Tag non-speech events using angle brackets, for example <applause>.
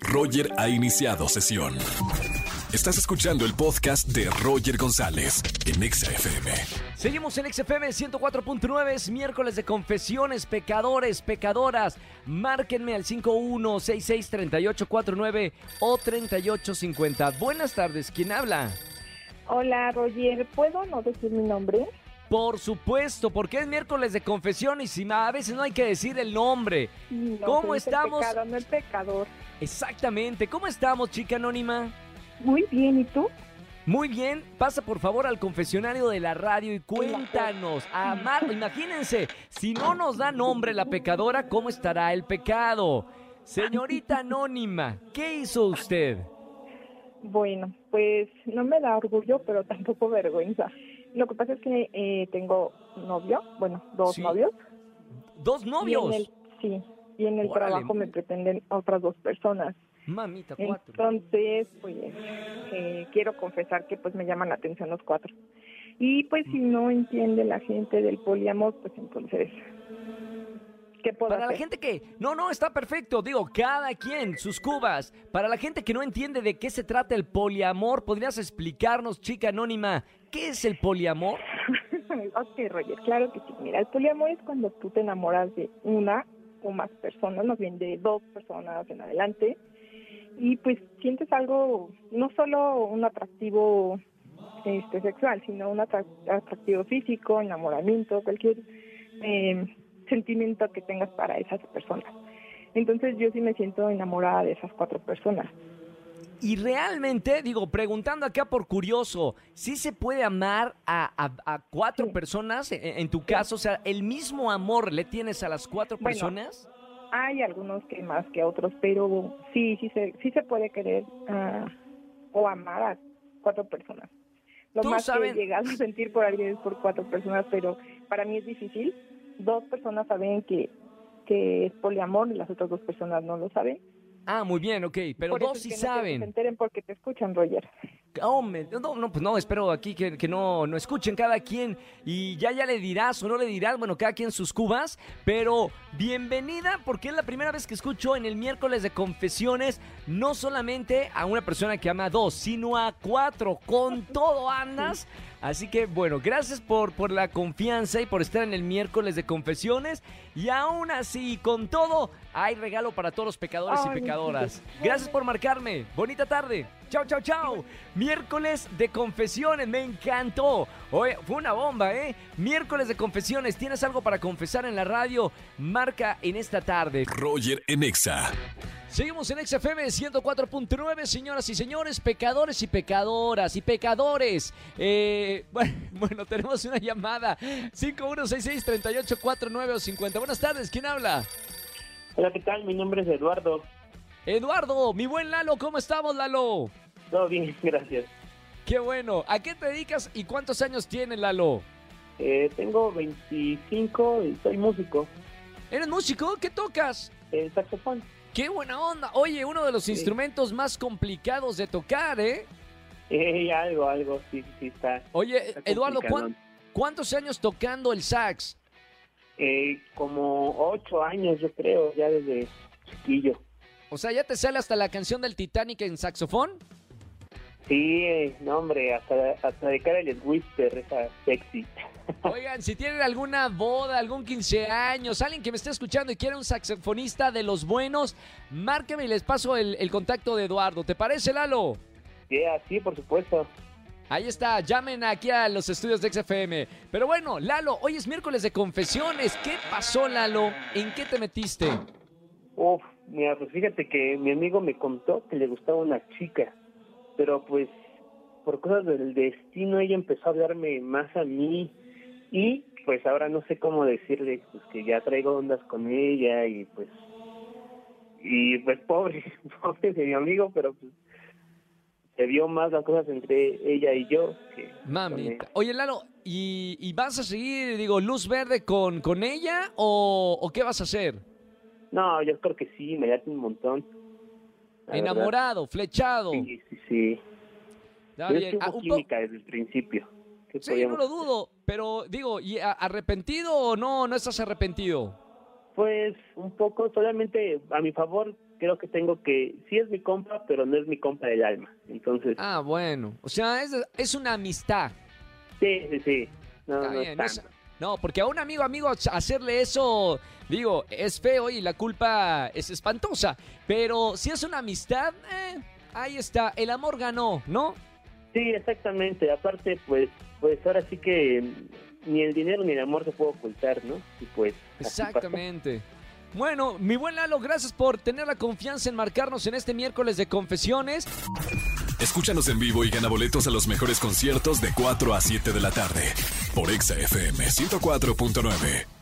Roger ha iniciado sesión. Estás escuchando el podcast de Roger González en Exa FM. Seguimos en XFM 104.9, es miércoles de confesiones, pecadores, pecadoras. Márquenme al 51663849 o 3850. Buenas tardes, ¿quién habla? Hola, Roger. ¿Puedo no decir mi nombre? Por supuesto, porque es miércoles de confesiones y a veces no hay que decir el nombre. No, ¿Cómo pero es estamos? El pecado, no el pecador. Exactamente, ¿cómo estamos, chica anónima? Muy bien, ¿y tú? Muy bien, pasa por favor al confesionario de la radio y cuéntanos, amar, imagínense, si no nos da nombre la pecadora, ¿cómo estará el pecado? Señorita <laughs> anónima, ¿qué hizo usted? Bueno, pues no me da orgullo, pero tampoco vergüenza. Lo que pasa es que eh, tengo novio, bueno, dos Sí. novios. ¿Dos Y novios? en el, sí, y en el Órale. trabajo me pretenden otras dos personas. Mamita, cuatro. Entonces, pues eh, quiero confesar que pues me llaman la atención los cuatro. Y pues si no entiende la gente del poliamor, pues entonces, ¿qué puedo Para la gente que... No, no, está perfecto. Digo, cada quien, sus cubas. Para la gente que no entiende de qué se trata el poliamor, ¿podrías explicarnos, chica anónima, qué es el poliamor? <laughs> ok, Roger, claro que sí. Mira, el poliamor es cuando tú te enamoras de una o más personas, más bien de dos personas en adelante, y pues sientes algo, no solo un atractivo este, sexual, sino un atra- atractivo físico, enamoramiento, cualquier eh, sentimiento que tengas para esas personas. Entonces yo sí me siento enamorada de esas cuatro personas. Y realmente, digo, preguntando acá por curioso, ¿sí se puede amar a, a- a cuatro Sí. personas en, en tu caso? O sea, ¿el mismo amor le tienes a las cuatro Bueno, personas? Hay algunos que más que otros, pero sí, sí se, sí se puede querer ah, o amar a cuatro personas. Lo Tú más saben- que he llegado a sentir por alguien es por cuatro personas, pero para mí es difícil. Dos personas saben que, que es poliamor y las otras dos personas no lo saben. Ah, muy bien, ok, pero Por eso dos es sí que no quiero que se saben. enteren porque te escuchan, Roger. Hombre, no, no, pues no, espero aquí que, que no, no escuchen cada quien y ya ya le dirás o no le dirás, bueno, cada quien sus cubas, pero bienvenida porque es la primera vez que escucho en el miércoles de confesiones no solamente a una persona que ama a dos, sino a cuatro, con todo andas. Así que bueno, gracias por, por la confianza y por estar en el miércoles de confesiones y aún así, con todo, hay regalo para todos los pecadores y pecadoras. <laughs> Gracias por marcarme, bonita tarde. Chao, chao, chao. Miércoles de confesiones, me encantó. Oye, fue una bomba, ¿eh? Miércoles de confesiones, ¿tienes algo para confesar en la radio? Marca en esta tarde. Roger en Exa. Seguimos en XFM 104.9, señoras y señores, pecadores y pecadoras y pecadores. Eh, <laughs> bueno, bueno, tenemos una llamada. 5166-3849 o 50. Buenas tardes, ¿quién habla? Hola, ¿qué tal? Mi nombre es Eduardo. Eduardo, mi buen Lalo, ¿cómo estamos, Lalo? Todo bien, <laughs> gracias. Qué bueno. ¿A qué te dedicas y cuántos años tienes, Lalo? Eh, tengo 25 y soy músico. ¿Eres músico? ¿Qué tocas? El saxofón. ¡Qué buena onda! Oye, uno de los Sí. instrumentos más complicados de tocar, ¿eh? Eh, algo, algo, sí, sí, está. Oye, está Eduardo, complicadón. ¿cuán- ¿cuántos años tocando el sax? Eh, como ocho años, yo creo, ya desde chiquillo. O sea, ¿ya te sale hasta la canción del Titanic en saxofón? Sí, eh, no, hombre, hasta, hasta de cara el whisper, esa sexy. Oigan, si tienen alguna boda, algún 15 años, alguien que me esté escuchando y quiere un saxofonista de los buenos, márqueme y les paso el, el contacto de Eduardo. ¿Te parece, Lalo? Yeah, sí, por supuesto. Ahí está, llamen aquí a los estudios de XFM. Pero bueno, Lalo, hoy es miércoles de confesiones. ¿Qué pasó, Lalo? ¿En qué te metiste? Uf, mira, pues fíjate que mi amigo me contó que le gustaba una chica, pero pues por cosas del destino ella empezó a hablarme más a mí y pues ahora no sé cómo decirle pues que ya traigo ondas con ella y pues y pues pobre, <laughs> pobre de mi amigo, pero pues se vio más las cosas entre ella y yo que él. Oye, Lalo, ¿y, y vas a seguir, digo, luz verde con, con ella o, o qué vas a hacer? No, yo creo que sí, me late un montón. verdad. Enamorado, flechado. Sí, sí, sí. Está bien. Ah, un química desde el principio. ¿Qué Sí, no lo dudo, pero digo, ¿y ¿arrepentido o no? ¿No estás arrepentido? Pues un poco, solamente a mi favor creo que tengo que, sí es mi compa, pero no es mi compa del alma. Entonces, Ah, bueno. O sea, es, es una amistad. sí, sí, sí. No, Está no bien, es. No, porque a un amigo, amigo, hacerle eso, digo, es feo y la culpa es espantosa. Pero si es una amistad, eh, ahí está, el amor ganó, ¿no? Sí, exactamente. Aparte, pues, pues ahora sí que ni el dinero ni el amor se puede ocultar, ¿no? Y pues. Exactamente. Bueno, mi buen Lalo, gracias por tener la confianza en marcarnos en este miércoles de confesiones. Escúchanos en vivo y gana boletos a los mejores conciertos de 4 a 7 de la tarde por Exa FM 104.9.